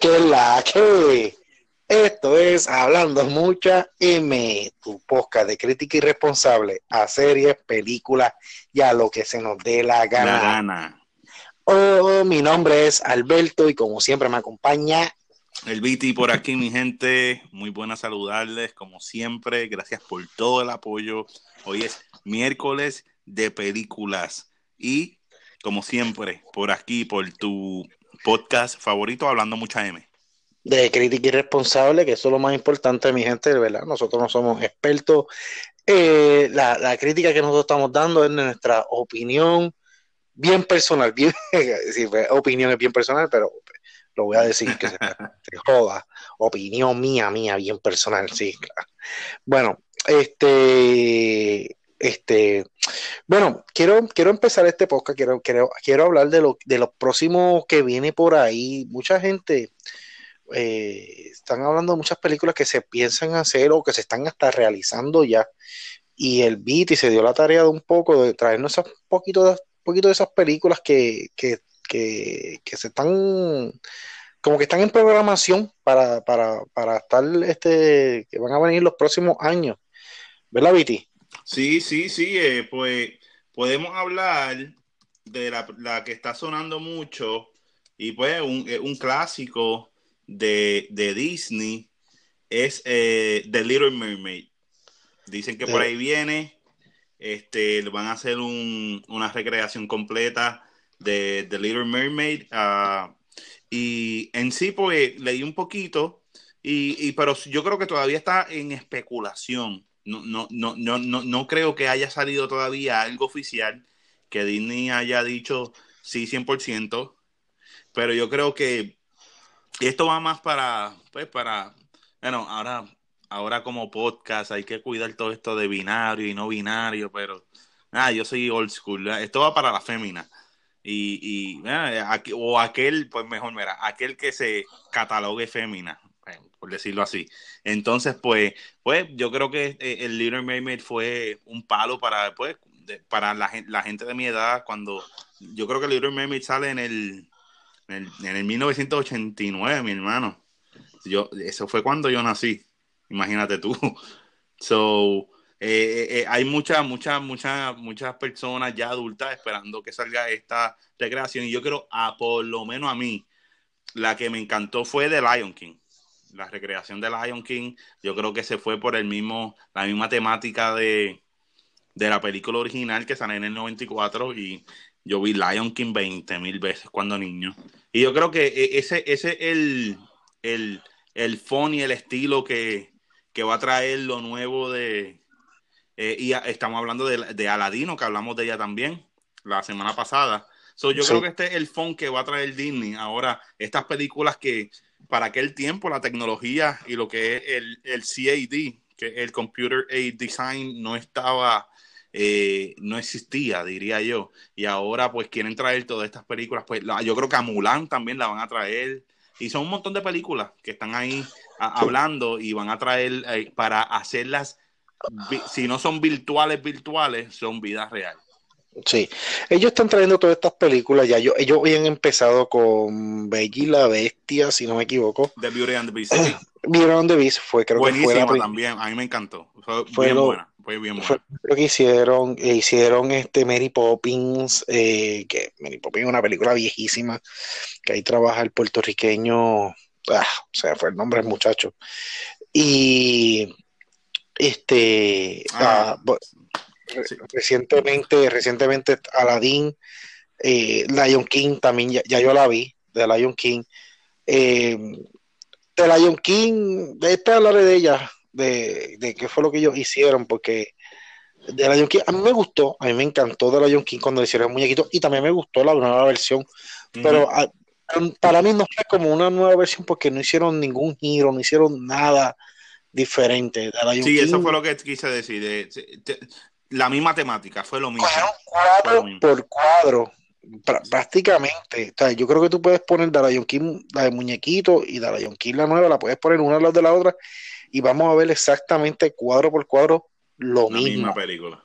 que la que esto es Hablando Mucha M, tu podcast de crítica irresponsable a series, películas y a lo que se nos dé la gana. La gana. Oh, mi nombre es Alberto y como siempre me acompaña El Viti por aquí, mi gente. Muy buena saludarles, como siempre. Gracias por todo el apoyo. Hoy es miércoles de películas. Y, como siempre, por aquí, por tu podcast favorito, Hablando Mucha M. de crítica irresponsable, que eso es lo más importante, mi gente, ¿verdad? Nosotros no somos expertos. Eh, la, la crítica que nosotros estamos dando es de nuestra opinión bien personal, bien, sí, pues, opinión es bien personal, pero lo voy a decir que se, se joda. Opinión mía, mía, bien personal, sí, claro. Bueno, este, este, bueno, quiero, quiero empezar este podcast, quiero, quiero, quiero hablar de lo, de los próximos que viene por ahí. Mucha gente eh, están hablando de muchas películas que se piensan hacer o que se están hasta realizando ya. Y el Beat se dio la tarea de un poco de traernos esos poquito de, poquito de esas películas que, que, que, que se están como que están en programación para, para, para estar este que van a venir los próximos años. ¿Verdad, Viti? Sí, sí, sí. eh, pues podemos hablar de la, la que está sonando mucho y pues un, eh, un clásico de, de Disney es eh, The Little Mermaid. Dicen que por De- ahí viene, este, van a hacer un- una recreación completa de The Little Mermaid. ah, y en sí, pues leí un poquito, y, y- pero yo creo que todavía está en especulación. No, no, no, no, no, no creo que haya salido todavía algo oficial que Disney haya dicho sí 100%, pero yo creo que esto va más para, pues para, bueno, ahora, ahora como podcast hay que cuidar todo esto de binario y no binario, pero ah, yo soy old school, ¿verdad? esto va para la fémina. Y, y ah, o aquel, pues mejor, mira, aquel que se catalogue fémina, por decirlo así. Entonces, pues, pues yo creo que eh, el Little Mermaid fue un palo para, pues, de- para la, gen- la gente de mi edad, cuando yo creo que el Little Mermaid sale en el, en el, en el 1989, mi hermano. Yo, eso fue cuando yo nací, imagínate tú. So, eh, eh, hay muchas, muchas, muchas, muchas personas ya adultas esperando que salga esta recreación. Y yo creo, a por lo menos a mí, la que me encantó fue The Lion King. La recreación de Lion King, yo creo que se fue por el mismo, la misma temática de, de la película original que salió en el 94 y yo vi Lion King 20 mil veces cuando niño. Y yo creo que e- ese ese es el, el, el y el estilo que, que va a traer lo nuevo de... eh, y a- estamos hablando de, de Aladino, que hablamos de ella también la semana pasada. So, yo Sí. creo que este es el fun que va a traer Disney. Ahora, estas películas que para aquel tiempo la tecnología y lo que es el, el CAD, que el Computer Aid Design, no estaba, eh, no existía, diría yo. Y ahora pues quieren traer todas estas películas. Pues la- yo creo que a Mulan también la van a traer. Y son un montón de películas que están ahí a- hablando y van a traer eh, para hacerlas, si no son virtuales, virtuales, son vidas reales. Sí, ellos están trayendo todas estas películas ya. Yo, ellos habían empezado con Bella y la Bestia, si no me equivoco. The Beauty and the Beast. sí. Vieron The Beast fue, creo que fue la también, a mí me encantó. Fue, Fue bien lo- buena, fue bien fue buena. lo que hicieron. eh, hicieron este Mary Poppins, eh, que Mary Poppins es una película viejísima, que ahí trabaja el puertorriqueño, ah, o sea, fue el nombre del muchacho. Y este, Ah, ah, sí. recientemente, recientemente Aladdin, eh, Lion King también, ya, ya yo la vi, de Lion King. Eh, de Lion King, después hablaré de ella, de, de qué fue lo que ellos hicieron, porque de Lion King, a mí me gustó, a mí me encantó de Lion King cuando hicieron el muñequito, y también me gustó la nueva versión, pero a- para mí no fue como una nueva versión porque no hicieron ningún giro, no hicieron nada diferente. De Lion Sí, King, eso fue lo que quise decir. La misma temática, fue lo mismo. cogieron cuadro mismo. por cuadro, prá- prácticamente. O sea, yo creo que tú puedes poner de Lion King la de muñequito y de Lion King la nueva, la puedes poner una al lado de la otra y vamos a ver exactamente cuadro por cuadro lo La mismo. misma película.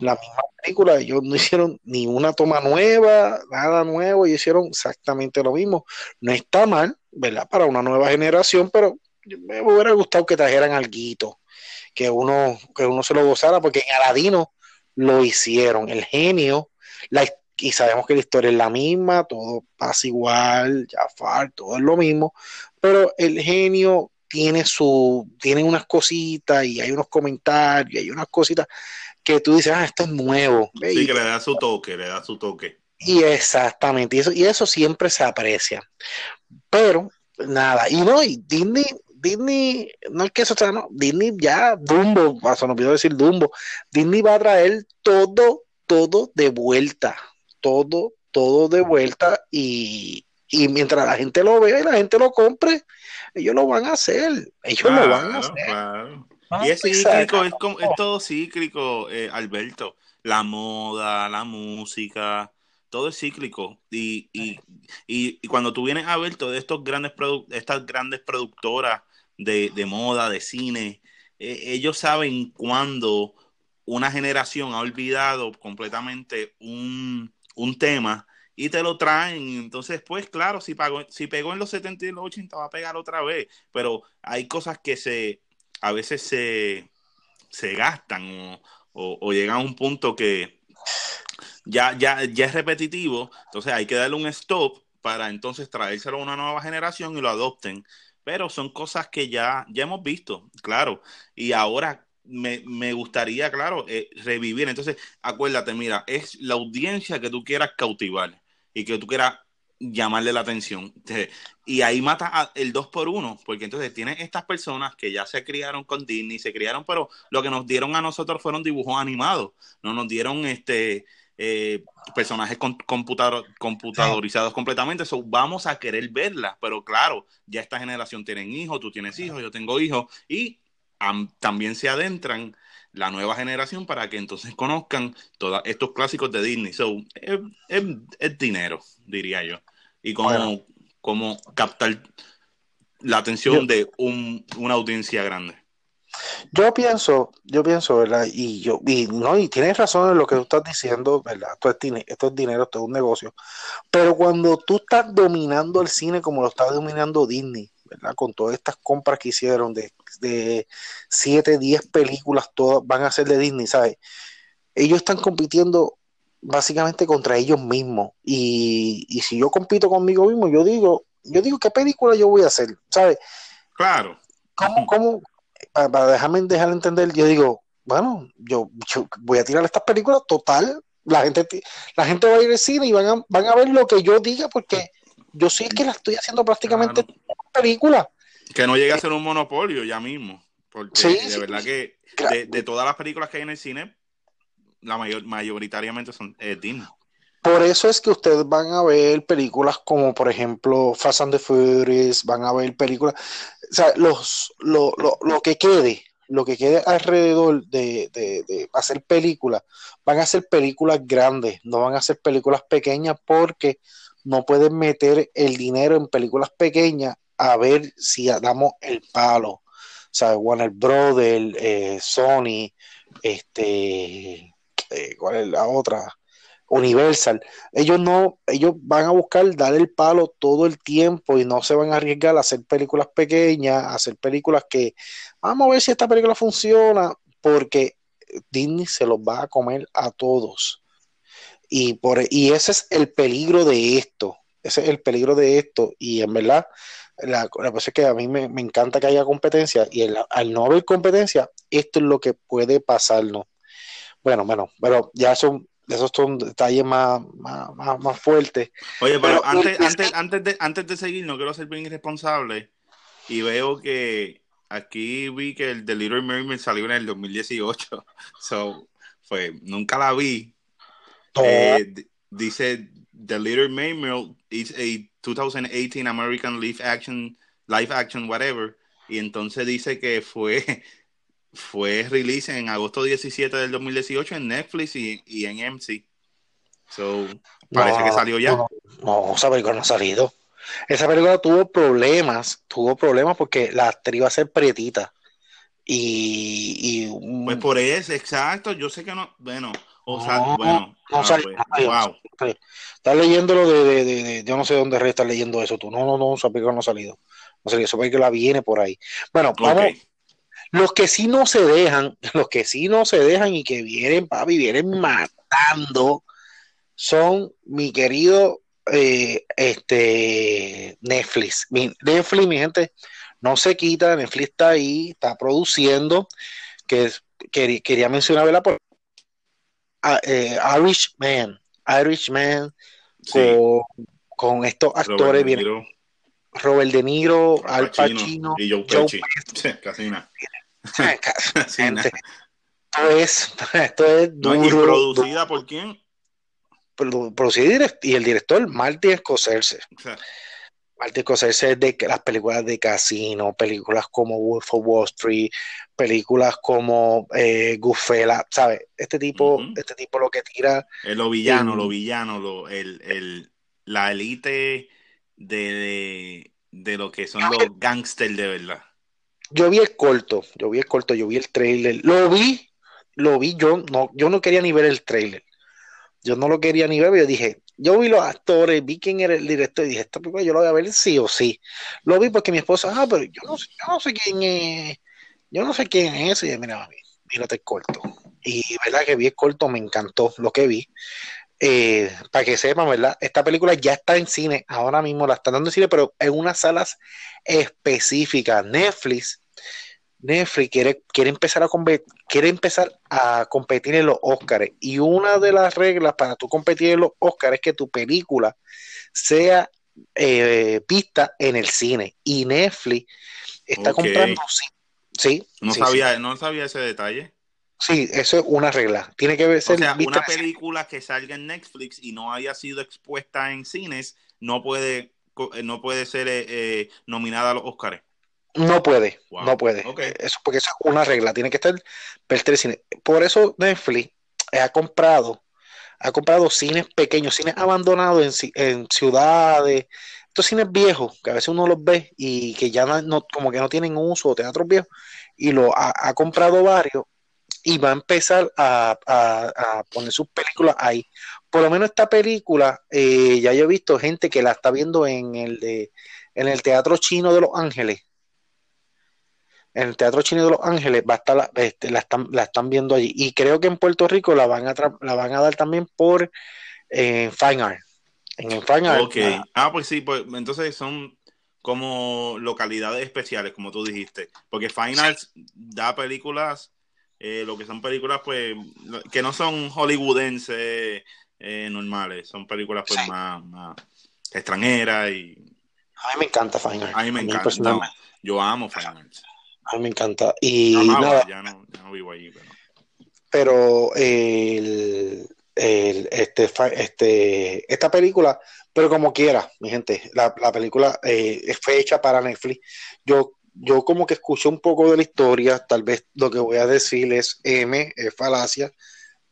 La misma película, ellos no hicieron ni una toma nueva, nada nuevo, y hicieron exactamente lo mismo. No está mal, ¿verdad? Para una nueva generación, pero me hubiera gustado que trajeran algo, que uno, que uno se lo gozara, porque en Aladino lo hicieron, el genio, la, y sabemos que la historia es la misma, todo pasa igual, Jafar, todo es lo mismo, pero el genio tiene su, tiene unas cositas y hay unos comentarios, y hay unas cositas que tú dices, ah, esto es nuevo. Sí, que le da su toque, le da su toque. Y exactamente, y eso, y eso siempre se aprecia. Pero, nada, y no, y Disney, Disney, no es que eso sea, no, Disney ya, Dumbo, se nos olvidó decir Dumbo, Disney va a traer todo, todo de vuelta, todo, todo de vuelta, y, y mientras la gente lo vea y la gente lo compre, ellos lo van a hacer, ellos lo van a hacer. y es cíclico, es, como, es todo cíclico, eh, Alberto, la moda, la música, todo es cíclico. Y, y, y, cuando tú vienes a ver todas estos grandes estas grandes productoras de, de moda, de cine, eh, ellos saben cuándo una generación ha olvidado completamente un, un tema y te lo traen. Entonces, pues claro, si, pagó, si pegó en los 70 y los 80 va a pegar otra vez, pero hay cosas que se a veces se, se gastan o, o, llegan a un punto que ya, ya, ya es repetitivo, entonces hay que darle un stop para entonces traérselo a una nueva generación y lo adopten. Pero son cosas que ya, ya hemos visto, claro. Y ahora me, me, gustaría, claro, eh, revivir. Entonces, acuérdate, mira, es la audiencia que tú quieras cautivar y que tú quieras llamarle la atención. Y ahí mata el 2 por 1 porque entonces tienes estas personas que ya se criaron con Disney, se criaron, pero lo que nos dieron a nosotros fueron dibujos animados, no nos dieron este eh, personajes computadorizados completamente, so, vamos a querer verlas, pero claro, ya esta generación tienen hijos, tú tienes hijos, yo tengo hijos, y también se adentran la nueva generación para que entonces conozcan todos estos clásicos de Disney. So, es, dinero, diría yo. Y como, como captar la atención de un, una audiencia grande. Yo pienso, yo pienso, ¿verdad? Y yo, y no, y tienes razón en lo que tú estás diciendo, ¿verdad? Esto es, esto es dinero, esto es un negocio. Pero cuando tú estás dominando el cine como lo está dominando Disney, ¿verdad? Con todas estas compras que hicieron de, de 7, 10 películas, todas van a ser de Disney, ¿sabes? Ellos están compitiendo básicamente contra ellos mismos. Y, y si yo compito conmigo mismo, yo digo, yo digo, ¿qué película yo voy a hacer? ¿Sabes? Claro. ¿Cómo, cómo, para, dejarme dejar entender, yo digo, bueno, yo, voy a tirar estas películas total, la gente, la gente va a ir al cine y van a, van a ver lo que yo diga porque yo sí que la estoy haciendo prácticamente película. Que no llegue a ser un monopolio ya mismo. Porque de verdad que de, todas las películas que hay en el cine, la mayor, mayoritariamente son eh, Disney. Por eso es que ustedes van a ver películas como, por ejemplo, Fast and the Furious, van a ver películas, o sea, los, lo, lo, lo que quede, lo que quede alrededor de, de, de, hacer películas, van a ser películas grandes, no van a ser películas pequeñas porque no pueden meter el dinero en películas pequeñas a ver si damos el palo. O sea, Warner Brothers, eh, Sony, este, eh, ¿cuál es la otra? Universal. Ellos no, ellos van a buscar dar el palo todo el tiempo y no se van a arriesgar a hacer películas pequeñas, a hacer películas que vamos a ver si esta película funciona, porque Disney se los va a comer a todos. Y, por, y ese es el peligro de esto. Ese es el peligro de esto. Y en verdad, la, cosa es que a mí me, encanta que haya competencia. Y al no haber competencia, esto es lo que puede pasarnos. Bueno, bueno, pero ya son, esos son detalles más, más, más, fuertes. Oye, pero, antes, antes, antes, de, antes de seguir, no quiero ser bien irresponsable. Y veo que aquí vi que el The Little Mermaid salió en el 2018. So, fue, nunca la vi, eh, dice The Little Mermaid is a 2018 American live action, live action, whatever. Y entonces dice que fue, fue release en agosto 17 del 2018 en Netflix y, y en MC. So, parece que salió ya. No, no, esa película no ha salido. Esa película tuvo problemas, tuvo problemas porque la actriz iba a ser prietita. Y, y Pues por eso, exacto. Yo sé que no, bueno, O sea, bueno, no ah, salió, pues, no salió. wow. Estás leyéndolo de, de, de, de- yo no sé dónde estás leyendo eso tú. No, no, no, esa película no ha salido. No salido, esa película viene por ahí. Bueno, vamos. Los que sí no se dejan, los que sí no se dejan y que vienen, papi, vienen matando, son mi querido eh, este Netflix. Mi, Netflix, mi gente, no se quita, Netflix está ahí, está produciendo, que quería, mencionar, ¿verdad? Por, a- eh, Irishman, Irishman Sí. con, con estos actores, Niro, Robert De Niro, Al Pacino, y Joe Joe Pesci. Casi nada. Casi gente, esto es, esto es No, duro, ¿Y producida por quién? duro. Producido y el director Martin Scorsese. Martin Scorsese es de las películas de Casino, películas como Wolf of Wall Street, películas como eh, Goodfellas, ¿sabes? Este tipo, este tipo lo que tira, eh, lo villano, lo villano, lo, el, el, la élite de, de, lo que son los gangsters de verdad. yo vi el corto, yo vi el corto, yo vi el trailer, lo vi, lo vi, yo no, yo no quería ni ver el trailer, yo no lo quería ni ver, pero yo dije, yo vi los actores, vi quién era el director y dije, esta película yo lo voy a ver sí o sí. Lo vi porque mi esposa, ah, pero yo no sé, yo no sé quién es, yo no sé quién es y yo, mira, mami, mírate el corto. Y verdad que vi el corto, me encantó lo que vi. Eh, para que sepan, ¿verdad? Esta película ya está en cine, ahora mismo la están dando en cine, pero en unas salas específicas. Netflix, Netflix quiere, quiere, empezar a quiere empezar a competir en los Oscars. Y una de las reglas para tú competir en los Oscars es que tu película sea eh, vista en el cine. Y Netflix está comprando. Sí, sí, No sí, sabía, no sabía ese detalle. Sí, eso es una regla. Tiene que ser O sea, vista una película que salga en Netflix y no haya sido expuesta en cines no puede, eh, no puede ser eh, eh, nominada a los Oscars. No puede, Wow. no puede. Ok. Eso porque eso es una regla, tiene que estar verte el cine. Por eso Netflix ha comprado, ha comprado cines pequeños, cines abandonados en, ci- en ciudades, estos cines viejos, que a veces uno los ve y que ya no, no- como que no tienen uso, teatros viejos, y lo ha, ha comprado varios y va a empezar a, a- a poner sus películas ahí. Por lo menos esta película, eh, ya yo he visto gente que la está viendo en el de, en el Teatro Chino de Los Ángeles. En el Teatro Chino de Los Ángeles va a estar la, este, la están, la están viendo allí. Y creo que en Puerto Rico la van a, tra- la van a dar también por eh, Fine Art. En el Fine Art. Ok. ah, Ah, pues sí, pues entonces son como localidades especiales, como tú dijiste. Porque Fine Arts da películas, eh, lo que son películas, pues, que no son hollywoodenses eh, normales, son películas, pues, Sí. más, más extranjeras y a mí me encanta Fine a mí me encanta. No, yo amo Fine Arts. a mí me encanta. Y nada, ya, no, ya no vivo allí, pero... pero el, el- este, este, esta película, pero como quiera, mi gente, la, la película eh, fue hecha para Netflix. Yo, yo como que escuché un poco de la historia, tal vez lo que voy a decir es M, es falacia.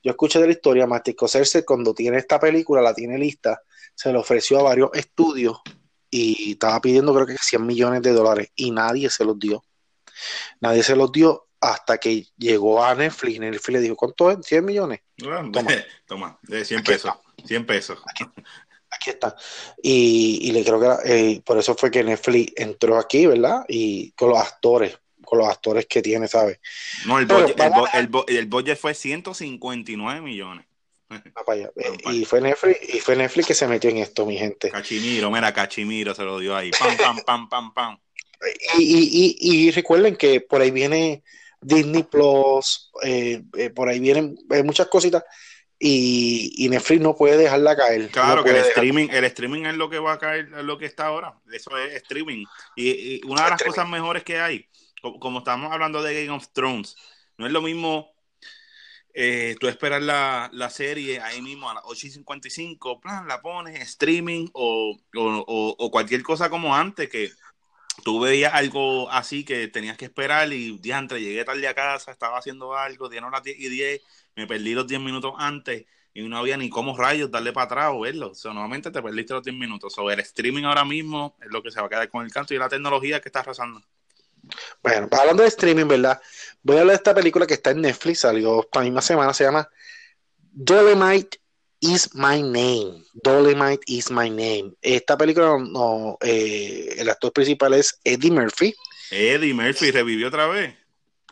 Yo escuché de la historia, Martin Scorsese cuando tiene esta película, la tiene lista, se le ofreció a varios estudios y estaba pidiendo creo que 100 millones de dólares y nadie se los dio. Nadie se los dio hasta que llegó a Netflix Netflix le dijo, ¿cuánto es? 100 millones. Toma. toma, de 100 Aquí pesos. 100 pesos. Aquí está. Y, y le creo que era, eh, por eso fue que Netflix entró aquí, ¿verdad? Y con los actores, con los actores que tiene, ¿sabes? No, el, budget, el, bu- el bu- el budget fue 159 millones. Para para y fue Netflix, y fue Netflix que se metió en esto, mi gente. Cachimiro, mira, Cachimiro se lo dio ahí. Pam, pam, pam, pam, pam. Y, y, y, y recuerden que por ahí viene Disney Plus, eh, eh, por ahí vienen eh, muchas cositas. Y, y Netflix no puede dejarla caer. Claro no que el streaming, el streaming es lo que va a caer, es lo que está ahora. Eso es streaming. Y, y una de las Streaming. cosas mejores que hay, como, como estamos hablando de Game of Thrones, no es lo mismo eh, tú esperar la, la serie ahí mismo a las 8 y 55, plan, la pones, streaming o, o, o- o cualquier cosa como antes, que tú veías algo así que tenías que esperar y diantre, llegué tarde a casa, estaba haciendo algo, dieron las 10 y 10, me perdí los 10 minutos antes y no había ni cómo rayos darle para atrás o verlo. O sea, normalmente te perdiste los 10 minutos. Sobre el streaming ahora mismo es lo que se va a quedar con el canto y la tecnología que está arrasando. Bueno, hablando de streaming, ¿verdad? Voy a hablar de esta película que está en Netflix, salió esta misma semana, se llama Dolemite is my name. Dolemite is my name. Esta película, no, eh, el actor principal es Eddie Murphy. Eddie Murphy revivió otra vez.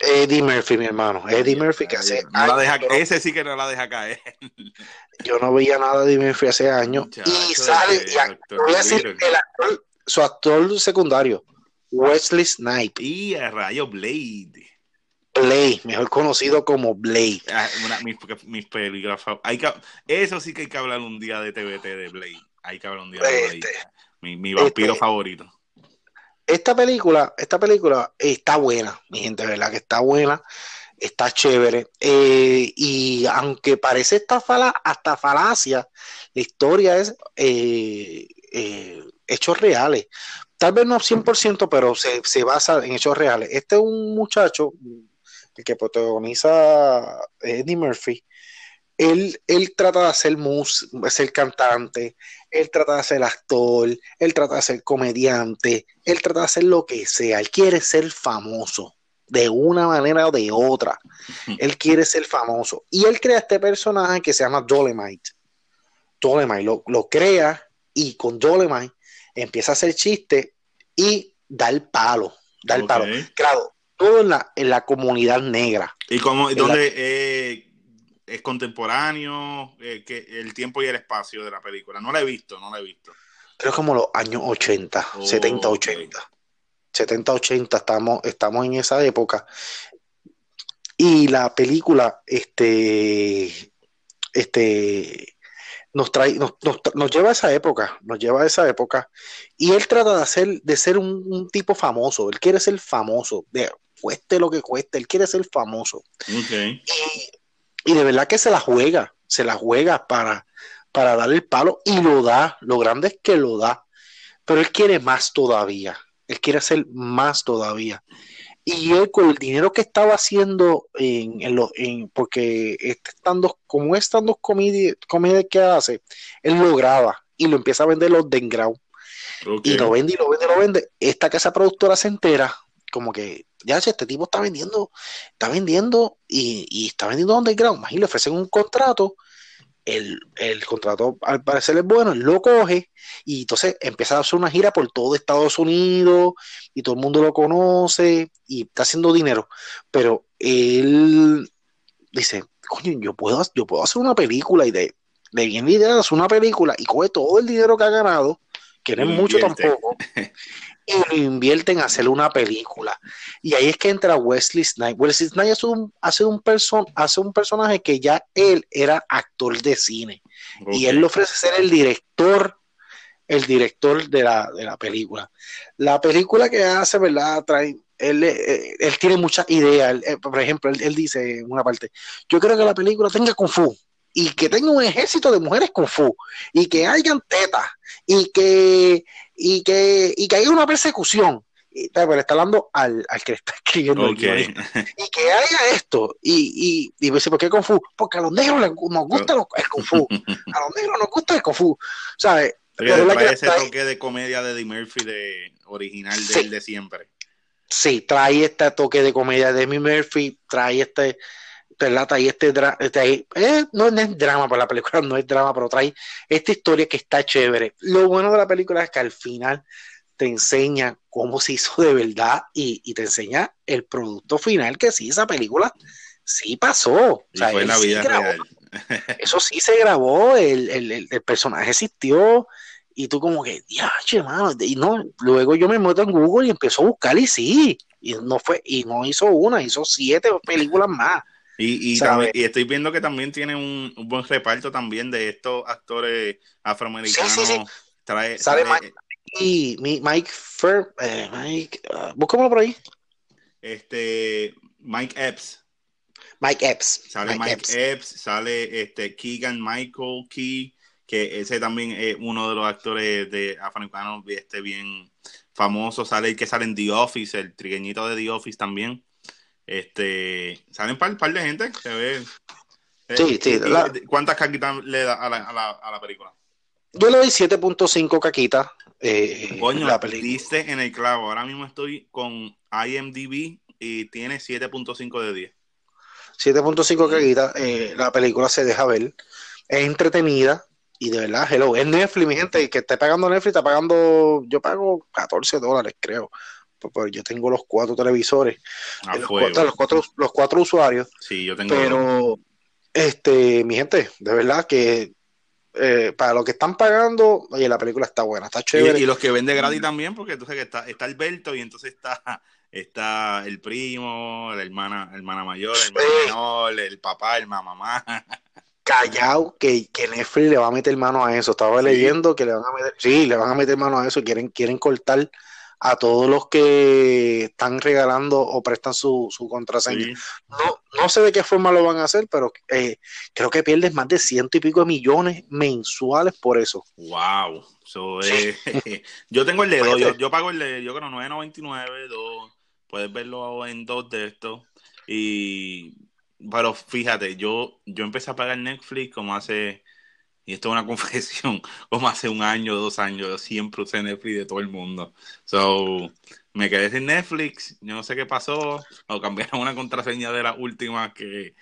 Eddie Murphy, mi hermano. Eddie Murphy, que hace. No la deja, ese sí que no la deja caer. Yo no veía nada de Eddie Murphy hace años. y sale, y voy a decir, el actor, su actor secundario, Wesley Snipe. Y a rayo Blade. Blade, mejor conocido como Blade. Ah, mis, películas Eso sí que hay que hablar un día de TVT de Blade. Hay que hablar un día de Blade. Este, mi, vampiro este, favorito. Esta película, esta película está buena, mi gente, ¿verdad? Que está buena, está chévere. Eh, y aunque parece esta fala, hasta falacia, la historia es eh, eh, hechos reales. Tal vez no 100%, pero se, se basa en hechos reales. Este es un muchacho, el que protagoniza Eddie Murphy, él, él trata de hacer mus, ser cantante, él trata de ser actor, él trata de ser comediante, él trata de hacer lo que sea, él quiere ser famoso de una manera o de otra. Él quiere ser famoso. Y él crea este personaje que se llama Dolemite. Dolemite lo, lo crea y con Dolemite empieza a hacer chiste y da el palo. Da el palo. Claro, todo en la, en la comunidad negra. ¿Y cómo, dónde eh, es contemporáneo? Eh, que el tiempo y el espacio de la película. No la he visto, no la he visto. Creo como los años 80, 70, 80. 70, 80, estamos, estamos en esa época. Y la película, este, este, nos trae, nos, lleva a esa época, nos lleva a esa época. Y él trata de hacer, de ser un, tipo famoso. Él quiere ser famoso. De, cueste lo que cueste, él quiere ser famoso. Y, de verdad que se la juega, se la juega para, para dar el palo y lo da. Lo grande es que lo da. Pero él quiere más todavía. Él quiere hacer más todavía. Y él con el dinero que estaba haciendo en, en, porque estando, como es estando comedia, comedia que hace, él lo graba y lo empieza a vender los de ground. Y lo vende y lo vende y lo vende. Esta casa productora se entera, como que ya este tipo está vendiendo, está vendiendo y, está vendiendo underground. Y le ofrecen un contrato el, contrato al parecer es bueno, él lo coge y entonces empieza a hacer una gira por todo Estados Unidos y todo el mundo lo conoce y está haciendo dinero. Pero él dice, coño, yo puedo, yo puedo hacer una película y de, de bien idea hacer una película y coge todo el dinero que ha ganado, que no es mucho tampoco, y lo invierte en hacer una película. Y ahí es que entra Wesley Snipes. Wesley Snipes hace un, hace un, hace un personaje que ya él era actor de cine. Y él le ofrece ser el director, el director de la, de la película. La película que hace, ¿verdad? Trae, él, eh, él tiene muchas ideas. Eh, por ejemplo, él, él, dice en una parte, yo creo que la película tenga kung fu y que tenga un ejército de mujeres kung fu y que hayan tetas y que y que, y que haya una persecución. Y, pero le está hablando al, al que le está escribiendo y que haya esto y, y, y dice, ¿por qué Kung Fu? porque a los negros nos gusta el Kung Fu a los negros nos gusta el Kung Fu ¿sabes? Pero trae ese toque de comedia de Eddie Murphy de original de, de siempre sí, trae este toque de comedia de Eddie Murphy trae este relata y este, este eh, no, es drama para la película, no es drama, pero trae esta historia que está chévere. Lo bueno de la película es que al final te enseña cómo se hizo de verdad y, te enseña el producto final que sí, esa película sí pasó. fue la vida real. Eso sí se grabó, el, el, el, personaje existió y tú como que, ya, mano, y no, luego yo me meto en Google y empezó a buscar y sí, y no fue, y no hizo una, hizo siete películas más. Y, y, estoy viendo que también tiene un, buen reparto también de estos actores afroamericanos. Sí, sí, Trae, Sale Mike, y Mike Fer, eh, Mike, uh, por ahí. Este, Mike Epps. Mike Epps. Sale Mike, Epps. sale este Keegan Michael Key, que ese también es uno de los actores de afroamericanos este, bien famoso. Sale el que sale en The Office, el trigueñito de The Office también. Este, salen un par, de gente, se ve. Eh, sí, sí. ¿Cuántas caquitas le da a la, a la, película? Yo le doy 7.5 caquitas. Eh, Coño, la diste en el clavo. Ahora mismo estoy con IMDb y tiene 7.5 de 10. 7.5 caguitas. Eh, la película se deja ver. Es entretenida. Y de verdad, hello. Es Netflix, mi gente. Que esté pagando Netflix, está pagando. Yo pago 14 dólares, creo. Pues, pues yo tengo los cuatro televisores. A los, cuatro, los, cuatro, los cuatro usuarios. Sí, yo tengo. Pero, este, mi gente, de verdad que eh, para lo que están pagando, oye, la película está buena, está chévere. y los que vende gratis también, porque entonces que está, está Alberto y entonces está, está el primo, la hermana, hermana mayor, el hermano menor, el papá, el mamá. Callao que, que Netflix le va a meter mano a eso. Estaba Sí. leyendo que le van a meter, sí, le van a meter mano a eso. Quieren, quieren cortar a todos los que están regalando o prestan su, su contraseña. Sí. No, no sé de qué forma lo van a hacer, pero eh, creo que pierdes más de ciento y pico de millones mensuales por eso. Wow. So, eh, yo tengo el de dos, yo, yo pago el de, yo creo 9.99, dos, puedes verlo en dos de estos. Y, pero fíjate, yo, yo empecé a pagar Netflix como hace, y esto es una confesión, como hace un año, dos años, yo siempre usé Netflix de todo el mundo. So, me quedé sin Netflix, yo no sé qué pasó, o cambiaron una contraseña de la última que,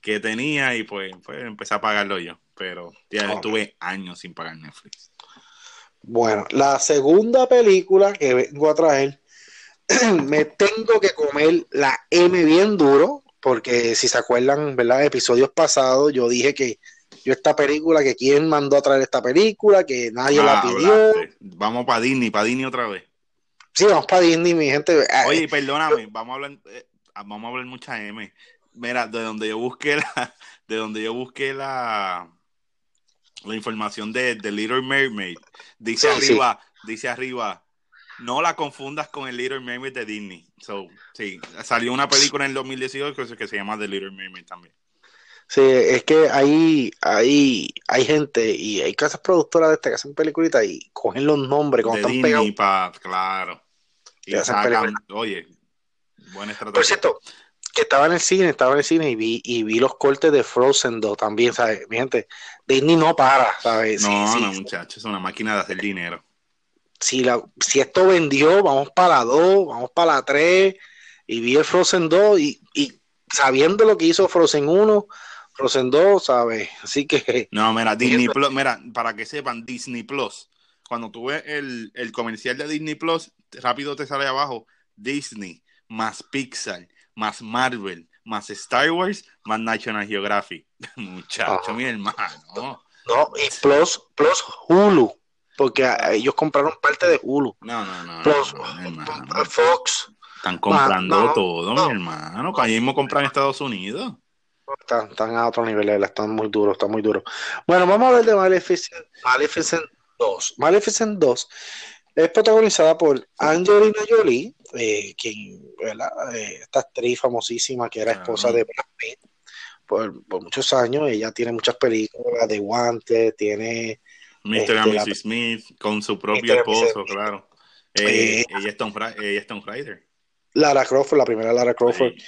que tenía y pues, pues empecé a pagarlo yo. Pero ya estuve años sin pagar Netflix. Bueno, la segunda película que vengo a traer, me tengo que comer la M bien duro, porque si se acuerdan, ¿verdad? Episodios pasados, yo dije que yo esta película, que quién mandó a traer esta película, que nadie Ah, la pidió. hablaste. Vamos para Disney, para Disney otra vez. Sí, vamos para Disney, mi gente. Ah, Oye, perdóname, vamos a hablar, eh, vamos a hablar mucha M. Mira, de donde yo busqué la, de donde yo busqué la, la información de, de Little Mermaid, dice Sí, sí. arriba, dice arriba, no la confundas con el Little Mermaid de Disney. So, sí, salió una película en el 2018 que, se- que se llama The Little Mermaid también. Sí, es que hay, hay, hay gente y hay casas productoras de estas que hacen peliculitas y cogen los nombres cuando de están pegados. Pa, claro. Y sacan, oye, buena estrategia. Por cierto, que estaba en el cine, estaba en el cine y vi, y vi los cortes de Frozen 2 también, ¿sabes? Mi gente, Disney no para, ¿sabes? No, Sí, sí, no, muchachos, es una máquina de hacer dinero. si, la, si esto vendió, vamos para la 2, vamos para la 3, y vi el Frozen 2 y, y sabiendo lo que hizo Frozen 1, Frozen 2, ¿sabes? Así que, No, mira, Disney. Plus, mira, para que sepan, Disney Plus, cuando tú ves el, el comercial de Disney Plus, rápido te sale abajo Disney, más Pixar, más Marvel, más Star Wars, más National Geographic. Muchacho, Ajá. mi hermano. no, y Plus, Plus Hulu, porque a- ellos compraron parte de Hulu. No, no, no. Plus no. Fox, Están comprando no, todo, no. mi hermano. Para mismo comprar en Estados Unidos. Están, están a otro nivel, están muy duros, están muy duros. Bueno, vamos a hablar de Maleficent, Maleficent 2. Maleficent 2 es protagonizada por Angelina Jolie, eh, quien. Eh, esta actriz famosísima que era esposa Claro. de Brad Pitt por, por muchos años. Ella tiene muchas películas de guantes, tiene Mr. Este, and Mrs. Smith con su propio Mr. esposo, claro. Eh, Eh, ella, es Tomb Ra- ella es Tomb Raider. Lara Crawford, la primera Lara Crawford. Sí.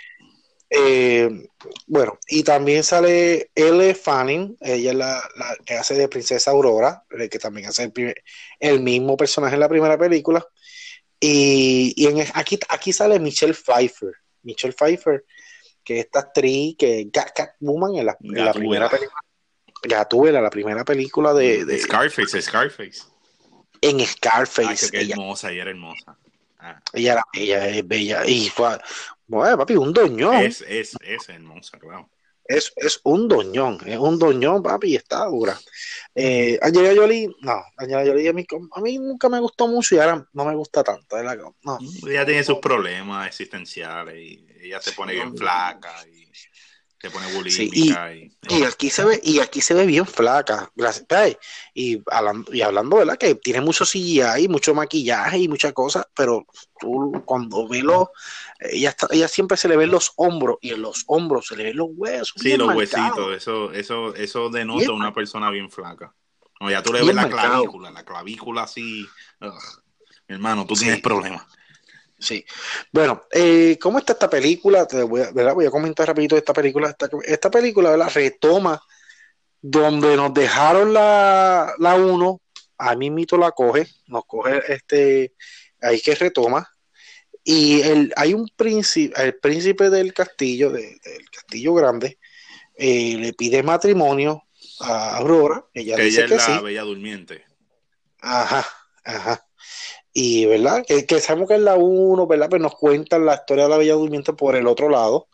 Eh, bueno, y también sale Elle Fanning, ella es la, la que hace de Princesa Aurora, eh, que también hace el, primer- el mismo personaje en la primera película. Y, y en, aquí, aquí sale Michelle Pfeiffer, Michelle Pfeiffer, que es esta actriz que Catwoman en la, en la primera película. Gatúbela, la primera película de, de- Scarface, Scarface. en Ay, Scarface. qué ella, hermosa, ella era hermosa. Ah, ella, era- ella es bella. Y fue, bueno, papi, un doñón. es, es, es hermosa, claro. Es, es un doñón, es un doñón, papi, está dura. Eh, Angelina Jolie, no, Angelina Jolie a mí, a mí nunca me gustó mucho y ahora no me gusta tanto. Ella tiene sus problemas existenciales y ella se pone bien flaca y se pone Sí, y, y aquí se ve, y aquí se ve bien flaca, gracias. Y hablando, y hablando, ¿verdad? Que tiene mucho CGI, mucho maquillaje y muchas cosas, pero tú cuando ves los, ella, está- ella siempre se le ven los hombros, y en los hombros se le ven los huesos. Sí, los marcados. huesitos, eso, eso, eso denota Bien una persona bien flaca. O ya tú le ves la marcado. clavícula, la clavícula así. ugh. Hermano, tú Sí. tienes problemas. Sí. Bueno, eh, ¿cómo está esta película? Te voy a, ¿verdad? voy a comentar rapidito esta película. Esta, esta película, ¿verdad? Retoma donde nos dejaron la, la 1, a mí mito la coge, nos coge este, ahí que retoma. Y el, hay un príncipe, el príncipe del castillo, del castillo grande, eh, le pide matrimonio a Aurora. Ella que dice ella que es la sí. bella durmiente. Ajá, ajá. Y, ¿verdad? Que, sabemos que es la 1, ¿verdad? Pero nos cuentan la historia de la Bella Durmiente por el otro lado.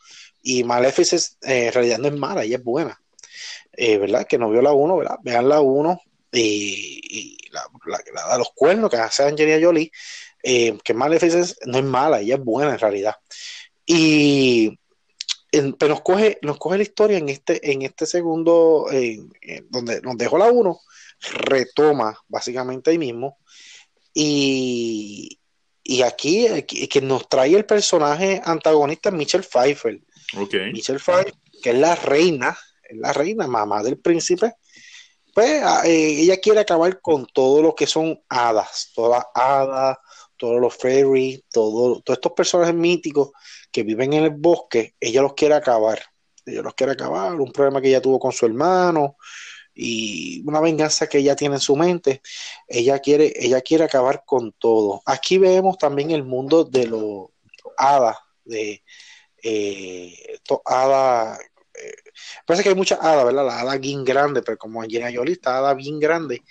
Y Maleficent eh, en realidad no es mala, ella es buena. Eh, ¿Verdad? Que no vio la 1, ¿verdad? Vean la 1 y, la, la los cuernos que hace Angelina Jolie, eh, que Maleficent no es mala, ella es buena en realidad. Y en- pero nos coge, nos coge la historia en este, en este segundo, donde nos dejó la 1, retoma básicamente ahí mismo. Y, y aquí, aquí- que nos trae el personaje antagonista Michelle Pfeiffer. Ok. Michelle Pfeiffer, que es la reina, es la reina, mamá del príncipe. Pues eh, ella quiere acabar con todo lo que son hadas, todas hadas, todos los fairies, todo, todos estos personajes míticos que viven en el bosque, ella los quiere acabar. Ella los quiere acabar, un problema que ella tuvo con su hermano y una venganza que ella tiene en su mente. Ella quiere, ella quiere acabar con todo. Aquí vemos también el mundo de los hadas, de eh, eh, parece que hay muchas hadas, ¿verdad? La hada bien grande, pero como Angelina Jolie está hada bien grande,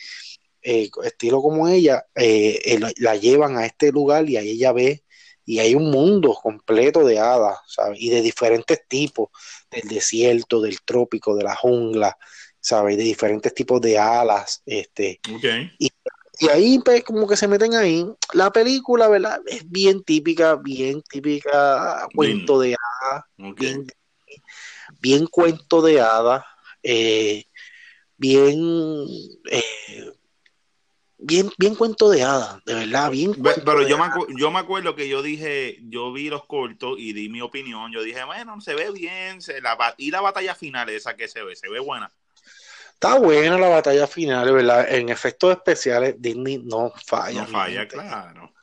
eh, estilo como ella, eh, la, llevan a este lugar y ahí ella ve, y hay un mundo completo de hadas. Y de diferentes tipos, del desierto, del trópico, de la jungla, ¿sabes? De diferentes tipos de alas, este, Ok. y ahí pues, como que se meten ahí. La película, ¿verdad? Es bien típica, bien típica cuento de hadas, bien, bien cuento de hadas, eh, bien, eh, bien, bien cuento de hadas, de verdad, bien Pero de yo me, yo me acuerdo que yo dije, yo vi los cortos y di mi opinión. Yo dije, bueno, se ve bien. Se, la, y la batalla final esa que se ve, se ve buena. Está buena la batalla final, ¿verdad? En efectos especiales, Disney no falla. No falla, gente. claro.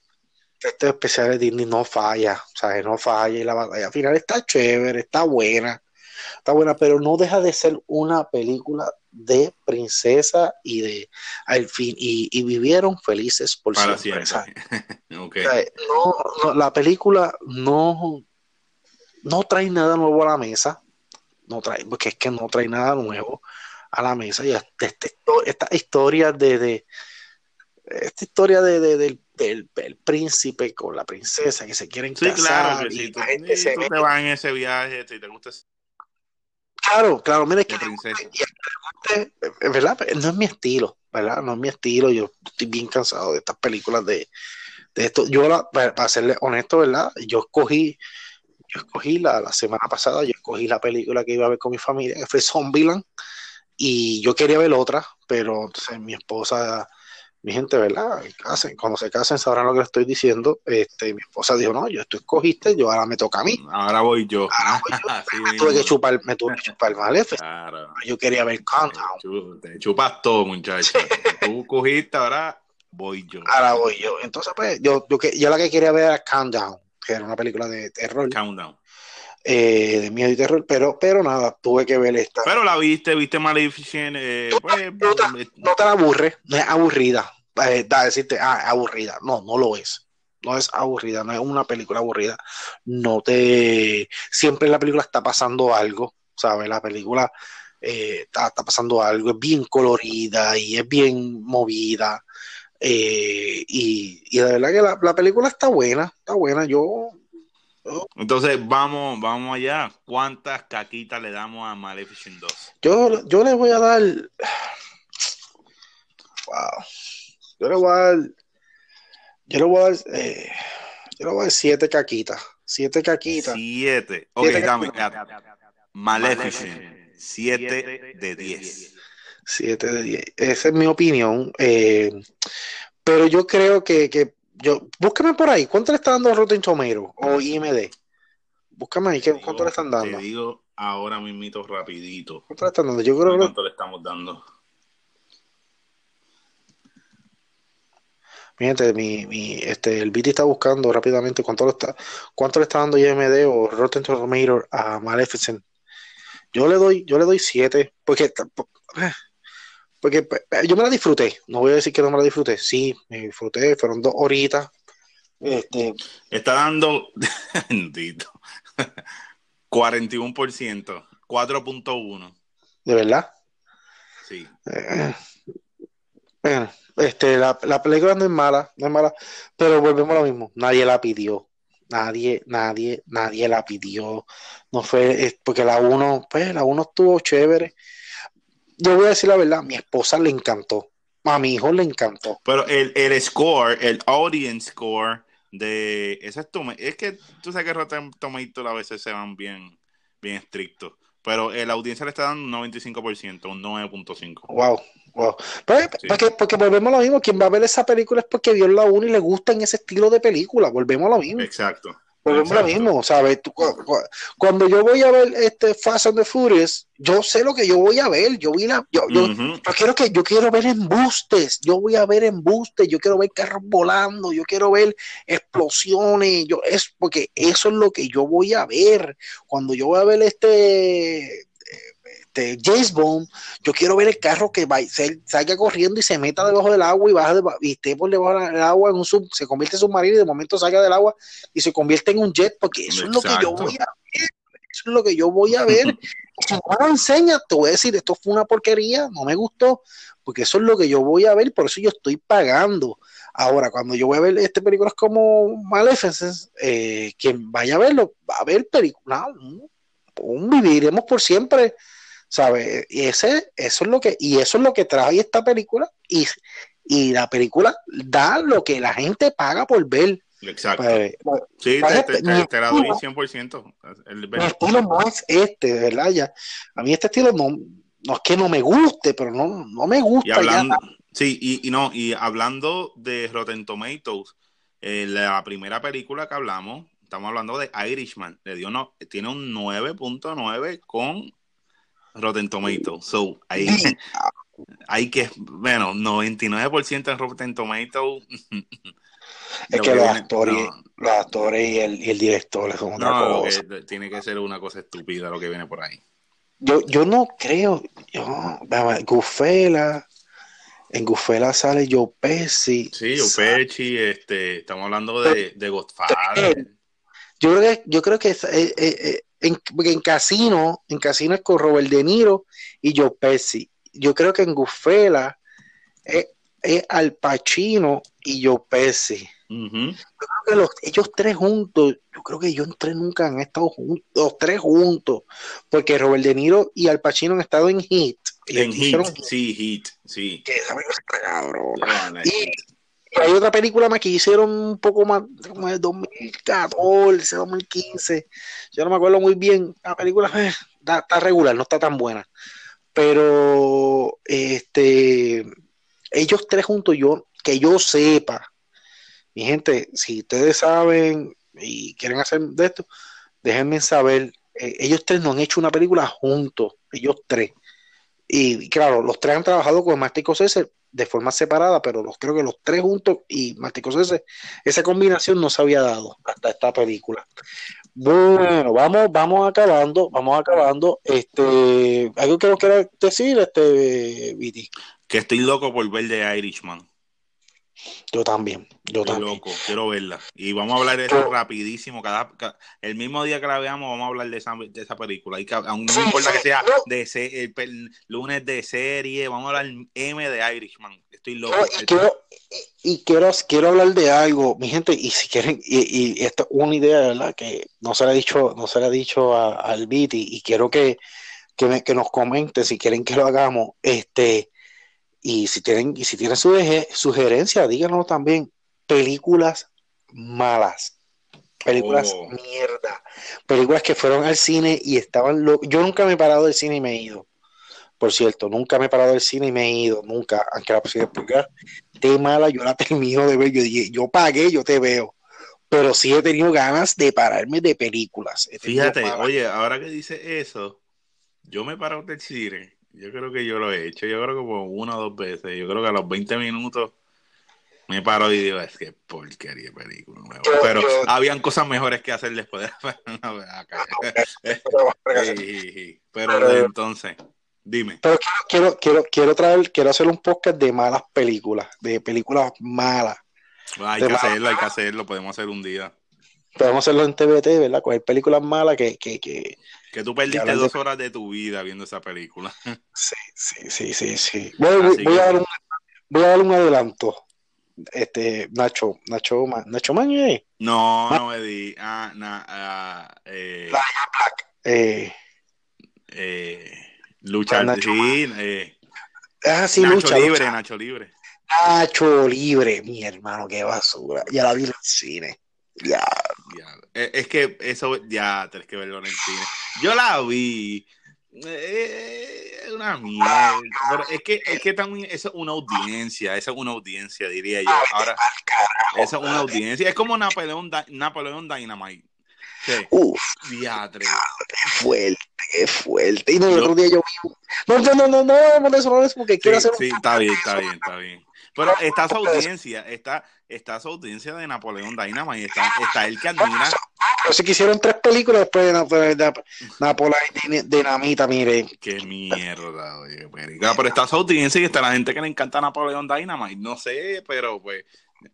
efectos especiales Disney no falla, o sea, no falla y la batalla final está chévere, está buena, está buena, pero no deja de ser una película de princesa y de al fin y, y vivieron felices por Para siempre. siempre. ¿sabes? ok. O sea, no, no, la película no, no trae nada nuevo a la mesa, no trae, porque es que no trae nada nuevo a la mesa y esta, esta, esta historia de, de esta historia de, de- del, del- del príncipe con la princesa que se quieren Sí, claro casar que y sí. Tú, la gente se tú te vas en ese viaje, si te gusta claro, claro, mira es que eh, ¿verdad? No es mi estilo, ¿verdad? No es mi estilo, yo estoy bien cansado de estas películas de, de esto. Yo, la- para serle honesto, ¿verdad? Yo escogí, yo escogí la, la semana pasada, yo escogí la película que iba a ver con mi familia, que fue Zombieland, y yo quería ver otra, pero entonces mi esposa, mi gente, ¿verdad? Casen, cuando se casen sabrán lo que les estoy diciendo. Este, mi esposa dijo, no, yo tú escogiste, yo ahora me toca a mí. Ahora voy yo. Ahora voy yo. Me mismo. tuve que chupar, me tuve que chupar Maleficent. Claro. Yo quería ver Countdown. Te chupas todo, muchacho. Tú cogiste, ahora voy yo. Ahora voy yo. Entonces, pues, yo, yo, que- yo la que quería ver era Countdown, que era una película de terror, Countdown. Eh, de miedo y terror, pero, pero nada, tuve que ver esta. Pero la viste, viste Maleficent. Eh, pues, no, te, no te la aburre, no es aburrida. Eh, da decirte, ah, aburrida. No, no lo es. No es aburrida, no es una película aburrida. No te. Siempre en la película está pasando algo, ¿sabes? La película eh, está, está pasando algo, es bien colorida y es bien movida. eh, y, y de verdad que la, la película está buena, está buena. Yo, Entonces, vamos, vamos allá. ¿Cuántas caquitas le damos a Maleficent 2? yo, yo le voy a dar. Wow. Yo le voy a dar. Yo le voy a dar. eh, yo le voy a dar siete caquitas. Siete caquitas. Siete. Ok, Siete dame. Maleficent. Siete de diez. 7 de 10. Esa es mi opinión. eh, pero yo creo que, que yo, búscame por ahí. ¿Cuánto le está dando Rotten Tomato o IMD? Búscame ahí. ¿qué- ¿Cuánto le están Te dando? digo ahora mismito rapidito. ¿Cuánto le están dando? Yo creo que ¿Cuánto le estamos dando? Fíjate, mi, mi, este, el BT está buscando rápidamente cuánto le está, cuánto le está dando IMD o Rotten Tomato a Maleficent. Yo le doy, yo le doy 7, porque, porque pues, yo me la disfruté. No voy a decir que no me la disfruté. Sí, me disfruté, fueron dos horitas, Este, Está dando, bendito, 41%, 4.1. ¿De verdad? Sí. Eh, bueno, este, la, la película no es mala, no es mala, pero volvemos a lo mismo. Nadie la pidió. Nadie, nadie, nadie la pidió. No fue, porque la uno, pues la uno estuvo chévere. Yo voy a decir la verdad, a mi esposa le encantó. A mi hijo le encantó. Pero el, el score, el audience score de ese es, toma- es que tú sabes que Rotten Tomatoes a veces se van bien, bien estrictos. Pero la audiencia le está dando un 95%, un 9.5. Wow, wow. Pues, Sí. porque, porque volvemos a lo mismo. Quien va a ver esa película es porque vio la 1 y le gusta en ese estilo de película. Volvemos a lo mismo. Exacto. A mismo, ¿sabes? Tú, cu- cu- cuando yo voy a ver este Fast and the Furious, yo sé lo que yo voy a ver. Yo, vi la, yo, yo, yo quiero que yo quiero ver embustes. Yo voy a ver embustes. Yo quiero ver carros volando. Yo quiero ver explosiones. Yo es porque eso es lo que yo voy a ver. Cuando yo voy a ver este este, James Bond, yo quiero ver el carro que va, se, salga corriendo y se meta debajo del agua y baja de, y esté por debajo del agua en un sub, se convierte en submarino y de momento salga del agua y se convierte en un jet, porque eso es lo que yo voy a ver. Eso es lo que yo voy a ver. si no me lo enseñas, te voy a decir, esto fue una porquería, no me gustó, porque eso es lo que yo voy a ver, por eso yo estoy pagando. Ahora, cuando yo voy a ver este películas como Maleficent, eh, quien vaya a verlo, va a ver películas, un, un viviremos por siempre, ¿sabes? Y ese, eso es lo que, y eso es lo que trae esta película, y, y la película da lo que la gente paga por ver. Exacto. Pues, Sí, Parece- te, te- mi te- te la doy estilo- 100%. El- mi estilo no es este, de verdad, ya. A mí este estilo no, no es que no me guste, pero no, no me gusta Y ya. hablando, sí, y, y no, y hablando de Rotten Tomatoes, eh, la primera película que hablamos, estamos hablando de Irishman, le dio no, tiene un 9.9 con Rotten Tomatoes. So, ahí, hay que, bueno, 99% en Rotten Tomatoes. Es que los actores, no, los actores y el, y el director no, lo cosa. que- tiene que ser una cosa estúpida lo que viene por ahí. Yo, yo no creo, yo, Gufela, en Gufela sale Joe Pesci. Sí, Joe Pesci, este, estamos hablando de, de Godfather. Yo creo que, yo creo que es- eh, eh, eh, en, en Casino, en Casino es con Robert De Niro y Joe Pesci. Yo creo que en Gufela es, es Al Pacino y Joe Pesci. Ujú. creo que los, ellos tres juntos, yo creo que ellos tres nunca han estado juntos, los tres juntos, porque Robert De Niro y Al Pacino han estado en Hit. En Hit, sí, Hit, sí. que esa cabrona. Y hay otra película más que hicieron un poco más, como el 2014, 2015. Yo no me acuerdo muy bien. La película está, regular, no está tan buena. Pero este ellos tres juntos, yo, que yo sepa, mi gente, si ustedes saben y quieren hacer de esto, déjenme saber. Eh, ellos tres no han hecho una película juntos, ellos tres. Y claro, los tres han trabajado con Martin Scorsese de forma separada, pero los creo que los tres juntos y Martin Scorsese, esa combinación no se había dado hasta esta película. Bueno, vamos, vamos acabando, vamos acabando. Este, algo que nos quiera decir, este, Viti. Que estoy loco por ver de Irishman. Yo también, yo Estoy también. loco, quiero verla. Y vamos a hablar de eso rapidísimo. Cada, ca- el mismo día que la veamos, vamos a hablar de esa, de esa película. Y que, aun no Sí, importa sí, que sea no. de se- el lunes de serie, vamos a hablar M de Irishman. Estoy loco. No, y quiero, y, y quiero, quiero hablar de algo, mi gente, y si quieren, y, y esto es una idea, ¿verdad? Que no se le ha dicho, no se le ha dicho a- al Viti, y quiero que, que, me- que nos comenten si quieren que lo hagamos, este, y si tienen, y si tienen suge- sugerencias, díganos también, películas malas, películas Oh. mierda, películas que fueron al cine y estaban lo yo nunca me he parado del cine y me he ido. Por cierto, nunca me he parado del cine y me he ido, nunca, aunque la posibilidad de mala, yo la termino de ver, yo dije, yo pagué, yo te veo, pero sí he tenido ganas de pararme de películas. Fíjate, malas. oye, ahora que dice eso, yo me paro del cine. Yo creo que yo lo he hecho. Yo creo que por una o dos veces. Yo creo que a los 20 minutos me paro y digo, es que porquería película. me voy". Yo- Pero yo- habían cosas mejores que hacer después de acá. Sí. Pero entonces, dime. Pero quiero, quiero, quiero, quiero traer, quiero hacer un podcast de malas películas, de películas malas. hay que hacerlo, hay que hacerlo, podemos hacer un día. Podemos hacerlo en TVT, ¿verdad? Coger películas malas que... Que, que, que tú perdiste dos horas de tu vida viendo esa película. Sí, sí, sí, sí, sí. Voy, voy, a, dar un, voy a dar un adelanto. Este Nacho Nacho Nacho Maño no no me di. Ah, na, ah, eh, Black eh, eh, lucha Nacho, sí, eh, ah, sí, Nacho lucha, libre lucha. Nacho libre. Nacho libre mi hermano qué basura. Ya la vi en el cine ya, ya. es que eso ya tenés que verlo en el cine yo la vi eh, es una mierda. Pero es que, es que también eso es una audiencia, esa es una audiencia, diría yo. Ahora, esa es una audiencia. Es como Napoleón, Napoleón Dynamite. Sí. Uf, diatre. Qué fuerte, qué fuerte. Y no, el otro día yo vi. No, no, no, no, no, no, eso no es porque sí, quiero hacer un. Sí, está bien, está bien, está bien. Pero está su audiencia, está, está su audiencia de Napoleón Dynamite, está, está el que admira. Pero si quisieron tres películas después de, Napoleón de, Dinamita, mire. Qué mierda, oye, pero está su audiencia y está la gente que le encanta Napoleón Dynamite, no sé, pero pues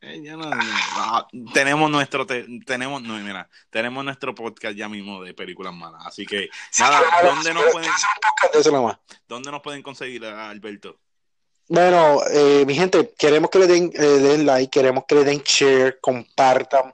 eh, ya no, no, tenemos nuestro te, tenemos no, mira, tenemos nuestro podcast ya mismo de películas malas, así que Sí, nada, claro, ¿dónde nos pueden dónde nos pueden conseguir Alberto? Bueno, eh, mi gente, queremos que le den, eh, den like, queremos que le den share, compartan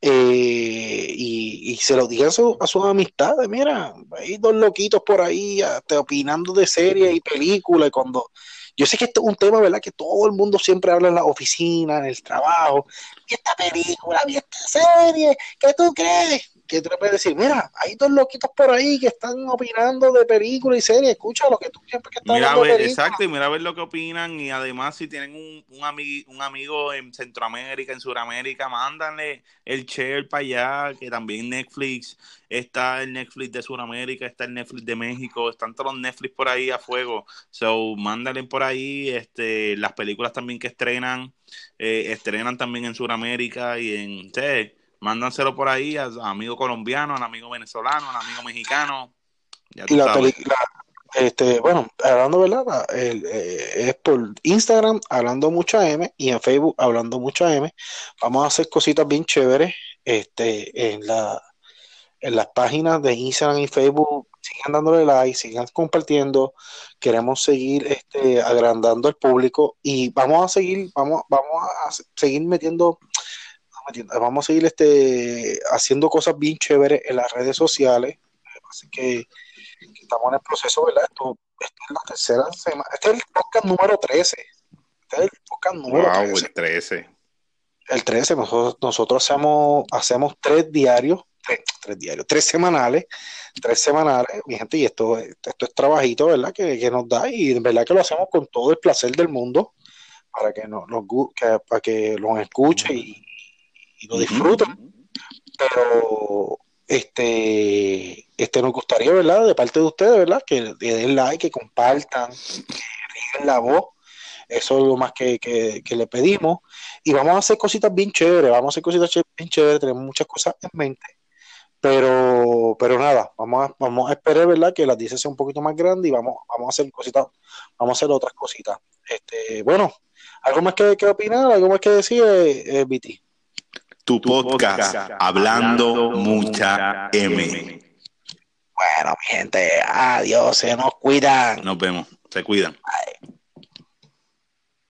eh, y, se lo digan a, su- a sus amistades. Mira, hay dos loquitos por ahí hasta opinando de series y películas. Cuando yo sé que esto es un tema, ¿verdad? Que todo el mundo siempre habla en la oficina, en el trabajo. Y esta película, y esta serie, ¿qué tú crees? Que tú le puedes decir, mira, hay dos loquitos por ahí que están opinando de películas y series. Escucha lo que tú siempre que estás Mira, a ver, exacto, y mira a ver lo que opinan. Y además, si tienen un, un, ami- un amigo en Centroamérica, en Sudamérica, mándanle el share para allá. Que también Netflix está el Netflix de Sudamérica, está el Netflix de México, están todos los Netflix por ahí a fuego. So, mándale por ahí este, las películas también que estrenan. eh, estrenan también en Sudamérica y en. sí, mándanselo por ahí a, a amigo colombiano, al amigo venezolano, al amigo mexicano. Ya Y tú la sabes. película, este, bueno, hablando, ¿verdad? La- el, eh, es por Instagram, hablando mucha M, y en Facebook, hablando mucha M. Vamos a hacer cositas bien chéveres, este, en la, en las páginas de Instagram y Facebook. Sigan dándole like, sigan compartiendo. Queremos seguir, este, agrandando el público y vamos a seguir, vamos, vamos a seguir metiendo, metiendo, vamos a seguir, este, haciendo cosas bien chéveres en las redes sociales. Así que que estamos en el proceso, ¿verdad? Esto, esto es la tercera semana. Este es el podcast número 13. Este es el podcast número Wow, 13. el 13. El 13, nosotros, nosotros hacemos, hacemos tres diarios, tres, tres diarios, tres semanales, tres semanales, mi gente, y esto, esto es trabajito, ¿verdad? Que, que nos da, y de verdad que lo hacemos con todo el placer del mundo, para que nos, gu- que, para que los escuchen y, y lo disfruten pero este, este nos gustaría, ¿verdad? De parte de ustedes, ¿verdad? Que le den like, que compartan, que rieguen la voz. Eso es lo más que, que, que le pedimos. Y vamos a hacer cositas bien chéveres, vamos a hacer cositas bien chéveres, tenemos muchas cosas en mente. Pero, pero nada, vamos a, vamos a esperar, ¿verdad? Que las 10 sea un poquito más grande y vamos, vamos a hacer cositas, vamos a hacer otras cositas. Este, bueno, ¿algo más que, que opinar? ¿Algo más que decir, eh, eh, Viti? Tu podcast, Hablando Mucha M. Bueno, mi gente, adiós, se nos cuidan. Nos vemos. Se cuidan.